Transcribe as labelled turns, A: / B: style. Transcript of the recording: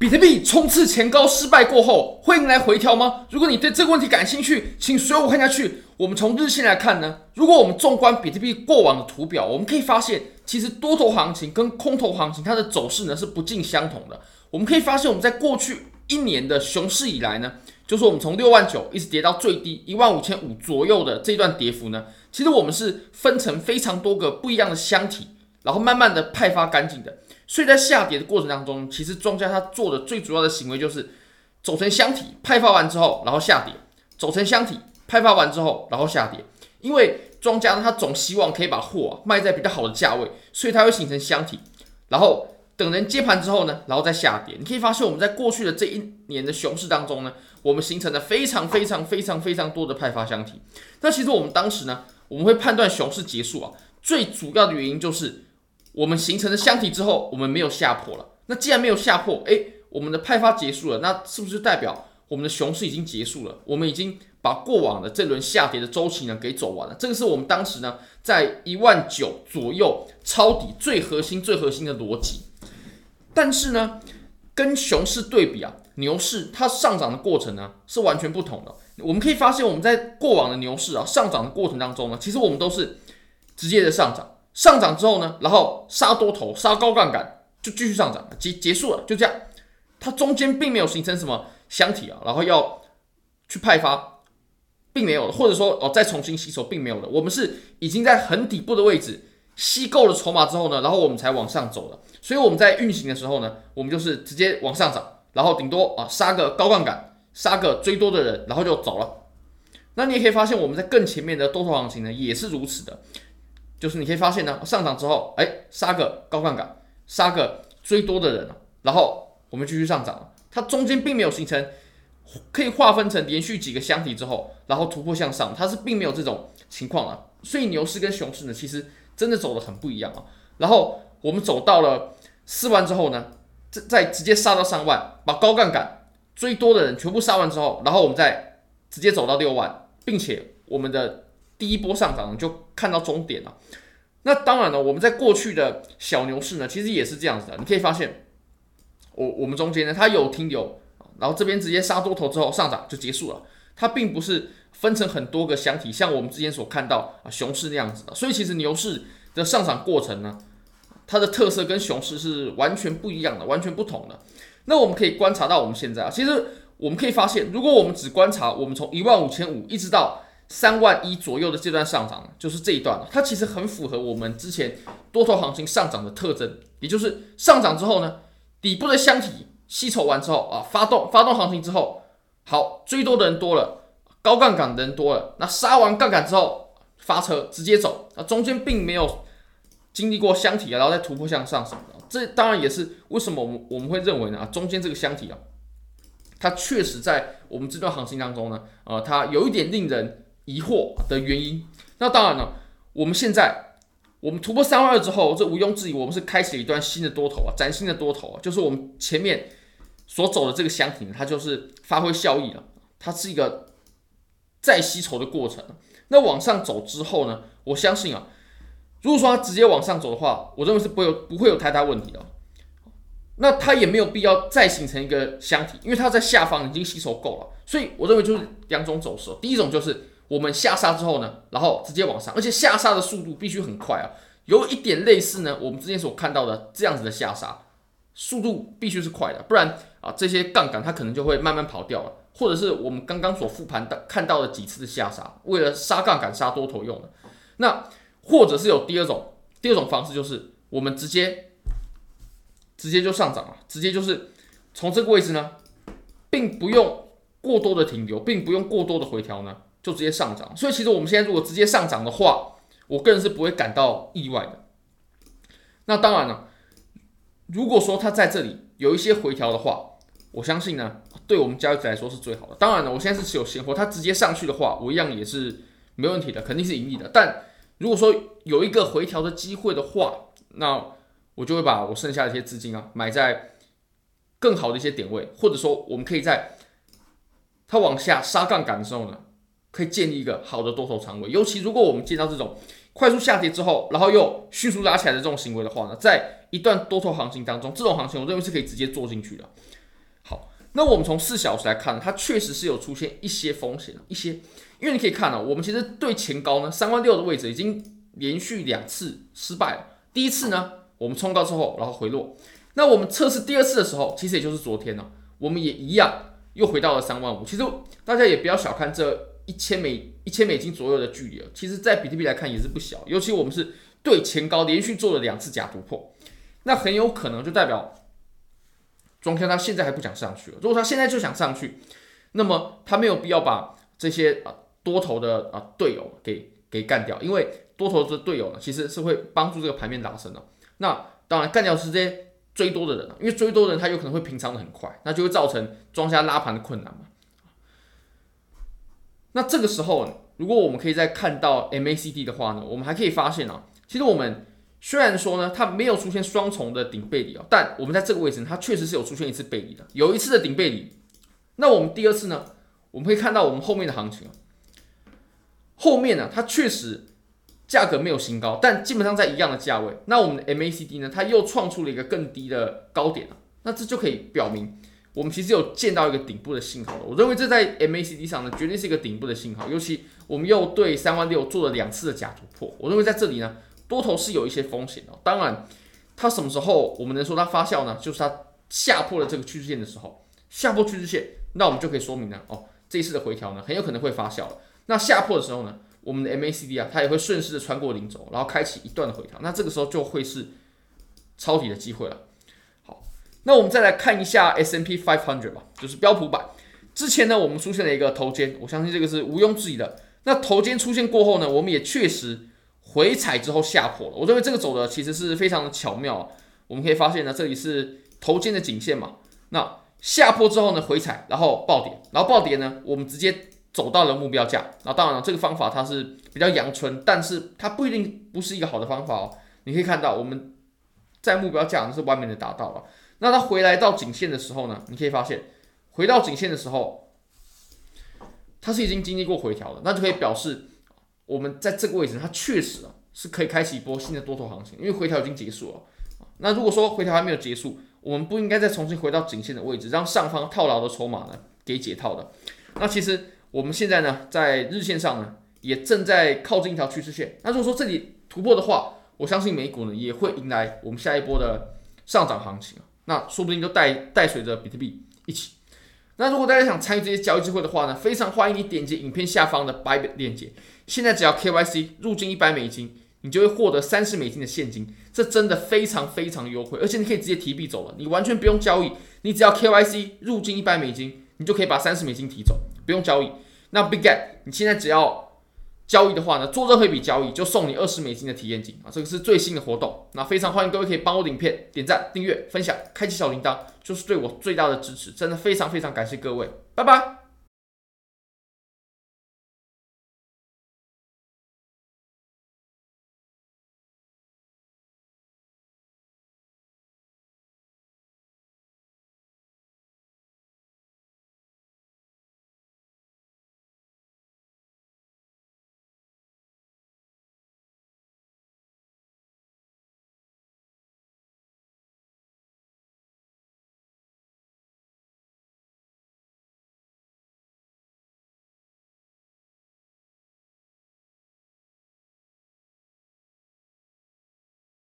A: 比特币冲刺前高失败过后，会迎来回调吗？如果你对这个问题感兴趣，请随我看下去。我们从日线来看呢，如果我们纵观比特币过往的图表，我们可以发现，其实多头行情跟空头行情它的走势呢是不尽相同的。我们可以发现，我们在过去一年的熊市以来呢，就是我们从六万九一直跌到最低一万五千五左右的这段跌幅呢，其实我们是分成非常多个不一样的箱体，然后慢慢的派发干净的。所以在下跌的过程当中，其实庄家他做的最主要的行为就是走成箱体派发完之后，然后下跌；走成箱体派发完之后，然后下跌。因为庄家，他总希望可以把货啊卖在比较好的价位，所以他会形成箱体，然后等人接盘之后呢，然后再下跌。你可以发现我们在过去的这一年的熊市当中呢，我们形成了非常非常非常非常多的派发箱体。那其实我们当时呢，我们会判断熊市结束啊，最主要的原因就是。我们形成了箱体之后，我们没有下破了。那既然没有下破，诶，我们的派发结束了，那是不是代表我们的熊市已经结束了？我们已经把过往的这轮下跌的周期呢给走完了。这个是我们当时呢在一万九左右抄底最核心、最核心的逻辑。但是呢，跟熊市对比啊，牛市它上涨的过程呢是完全不同的。我们可以发现，我们在过往的牛市啊上涨的过程当中呢，其实我们都是直接的上涨。上涨之后呢，然后杀多头，杀高杠杆，就继续上涨，结结束了，就这样。它中间并没有形成什么箱体啊，然后要去派发，并没有，或者说哦再重新吸筹，并没有的。我们是已经在很底部的位置吸够了筹码之后呢，然后我们才往上走的。所以我们在运行的时候呢，我们就是直接往上涨，然后顶多啊杀个高杠杆，杀个追多的人，然后就走了。那你也可以发现，我们在更前面的多头行情呢，也是如此的。就是你可以发现呢，上涨之后，哎，杀个高杠杆，杀个追多的人，然后我们继续上涨，它中间并没有形成可以划分成连续几个箱体之后，然后突破向上，它是并没有这种情况啊。所以牛市跟熊市呢，其实真的走得很不一样啊。然后我们走到了四万之后呢，再再直接杀到三万，把高杠杆追多的人全部杀完之后，然后我们再直接走到六万，并且我们的。第一波上涨就看到终点了，那当然了，我们在过去的小牛市呢，其实也是这样子的。你可以发现，我我们中间呢，它有停留，然后这边直接杀多头之后上涨就结束了，它并不是分成很多个箱体，像我们之前所看到啊熊市那样子的。所以其实牛市的上涨过程呢，它的特色跟熊市是完全不一样的，完全不同的。那我们可以观察到我们现在啊，其实我们可以发现，如果我们只观察我们从一万五千五一直到三万一左右的这段上涨，就是这一段，它其实很符合我们之前多头行情上涨的特征，也就是上涨之后呢，底部的箱体吸筹完之后啊，发动发动行情之后，好，追多的人多了，高杠杆的人多了，那杀完杠杆之后发车直接走，那，中间并没有经历过箱体啊，然后再突破向上什么的，这当然也是为什么我们我们会认为呢啊，中间这个箱体啊，它确实在我们这段行情当中呢，呃，它有一点令人。疑惑的原因，那当然了，我们现在我们突破三万二之后，这毋庸置疑，我们是开启了一段新的多头啊，崭新的多头啊，就是我们前面所走的这个箱体，它就是发挥效益了，它是一个再吸筹的过程。那往上走之后呢，我相信啊，如果说它直接往上走的话，我认为是不会有不会有太大问题的。那它也没有必要再形成一个箱体，因为它在下方已经吸筹够了，所以我认为就是两种走势，第一种就是。我们下杀之后呢，然后直接往上，而且下杀的速度必须很快啊，有一点类似呢，我们之前所看到的这样子的下杀，速度必须是快的，不然啊这些杠杆它可能就会慢慢跑掉了，或者是我们刚刚所复盘的看到的几次的下杀，为了杀杠杆杀多头用的，那或者是有第二种，第二种方式就是我们直接直接就上涨了，直接就是从这个位置呢，并不用过多的停留，并不用过多的回调呢。就直接上涨，所以其实我们现在如果直接上涨的话，我个人是不会感到意外的。那当然了，如果说它在这里有一些回调的话，我相信呢，对我们交易者来说是最好的。当然了，我现在是持有现货，它直接上去的话，我一样也是没问题的，肯定是盈利的。但如果说有一个回调的机会的话，那我就会把我剩下的一些资金啊，买在更好的一些点位，或者说我们可以在它往下杀杠杆的时候呢。可以建立一个好的多头仓位，尤其如果我们见到这种快速下跌之后，然后又迅速拉起来的这种行为的话呢，在一段多头行情当中，这种行情我认为是可以直接做进去的。好那我们从四小时来看，它确实是有出现一些风险，一些，因为你可以看到，我们其实对前高呢三万六的位置已经连续两次失败了。第一次呢，我们冲高之后，然后回落。那我们测试第二次的时候，其实也就是昨天呢，我们也一样又回到了三万五。其实大家也不要小看这一千美一千美金左右的距离了，其实，在比特币来看也是不小。尤其我们是对前高连续做了两次假突破，那很有可能就代表。庄家他现在还不想上去了。如果他现在就想上去，那么他没有必要把这些啊多头的啊队友给给干掉，因为多头的队友呢其实是会帮助这个盘面拉升的。那当然干掉是这些追多的人，因为追多的人他有可能会平仓的很快，那就会造成庄家拉盘的困难嘛。那这个时候，如果我们可以再看到 MACD 的话呢，我们还可以发现啊，其实我们。虽然说呢，它没有出现双重的顶背离哦，但我们在这个位置，它确实是有出现一次背离的，有一次的顶背离。那我们第二次呢，我们可以看到我们后面的行情啊，后面呢，它确实价格没有新高，但基本上在一样的价位。那我们的 MACD 呢，它又创出了一个更低的高点啊，那这就可以表明我们其实有见到一个顶部的信号了。我认为这在 MACD 上呢，绝对是一个顶部的信号，尤其我们又对三万六做了两次的假突破，我认为在这里呢。多头是有一些风险的，当然，它什么时候我们能说它发酵呢？就是它下破了这个趋势线的时候，下破趋势线，那我们就可以说明呢，哦，这一次的回调呢，很有可能会发酵了。那下破的时候呢，我们的 MACD 啊，它也会顺势的穿过零轴，然后开启一段的回调，那这个时候就会是抄底的机会了。那我们再来看一下 S M P 500吧，就是标普版。之前呢，我们出现了一个头肩，我相信这个是毋庸置疑的。那头肩出现过后呢，我们也确实。回踩之后下破了，我认为这个走的其实是非常的巧妙。我们可以发现呢，这里是头肩的颈线嘛，那下破之后呢，回踩，然后暴跌，然后暴跌呢，我们直接走到了目标价。那当然了，这个方法它是比较阳春，但是它不一定不是一个好的方法哦。你可以看到我们在目标价是完美的达到了。那它回来到颈线的时候呢，你可以发现回到颈线的时候，它是已经经历过回调了，那就可以表示。我们在这个位置，它确实啊是可以开启一波新的多头行情，因为回调已经结束了。那如果说回调还没有结束，我们不应该再重新回到颈线的位置，让上方套牢的筹码呢给解套的。那其实我们现在呢，在日线上呢，也正在靠近一条趋势线。那如果说这里突破的话，我相信美股呢也会迎来我们下一波的上涨行情。那说不定就带带随着比特币一起。那如果大家想参与这些交易机会的话呢，非常欢迎你点击影片下方的 Bybit 链接。现在只要 KYC 入金一百美金，你就会获得三十美金的现金，这真的非常非常优惠，而且你可以直接提币走了，你完全不用交易，你只要 KYC 入金一百美金，你就可以把三十美金提走，不用交易。那 Bitget 你现在只要交易的话呢，做任何一笔交易就送你二十美金的体验金啊，这个是最新的活动。那非常欢迎各位可以帮我影片点赞、订阅、分享、开启小铃铛，就是对我最大的支持，真的非常非常感谢各位，拜拜。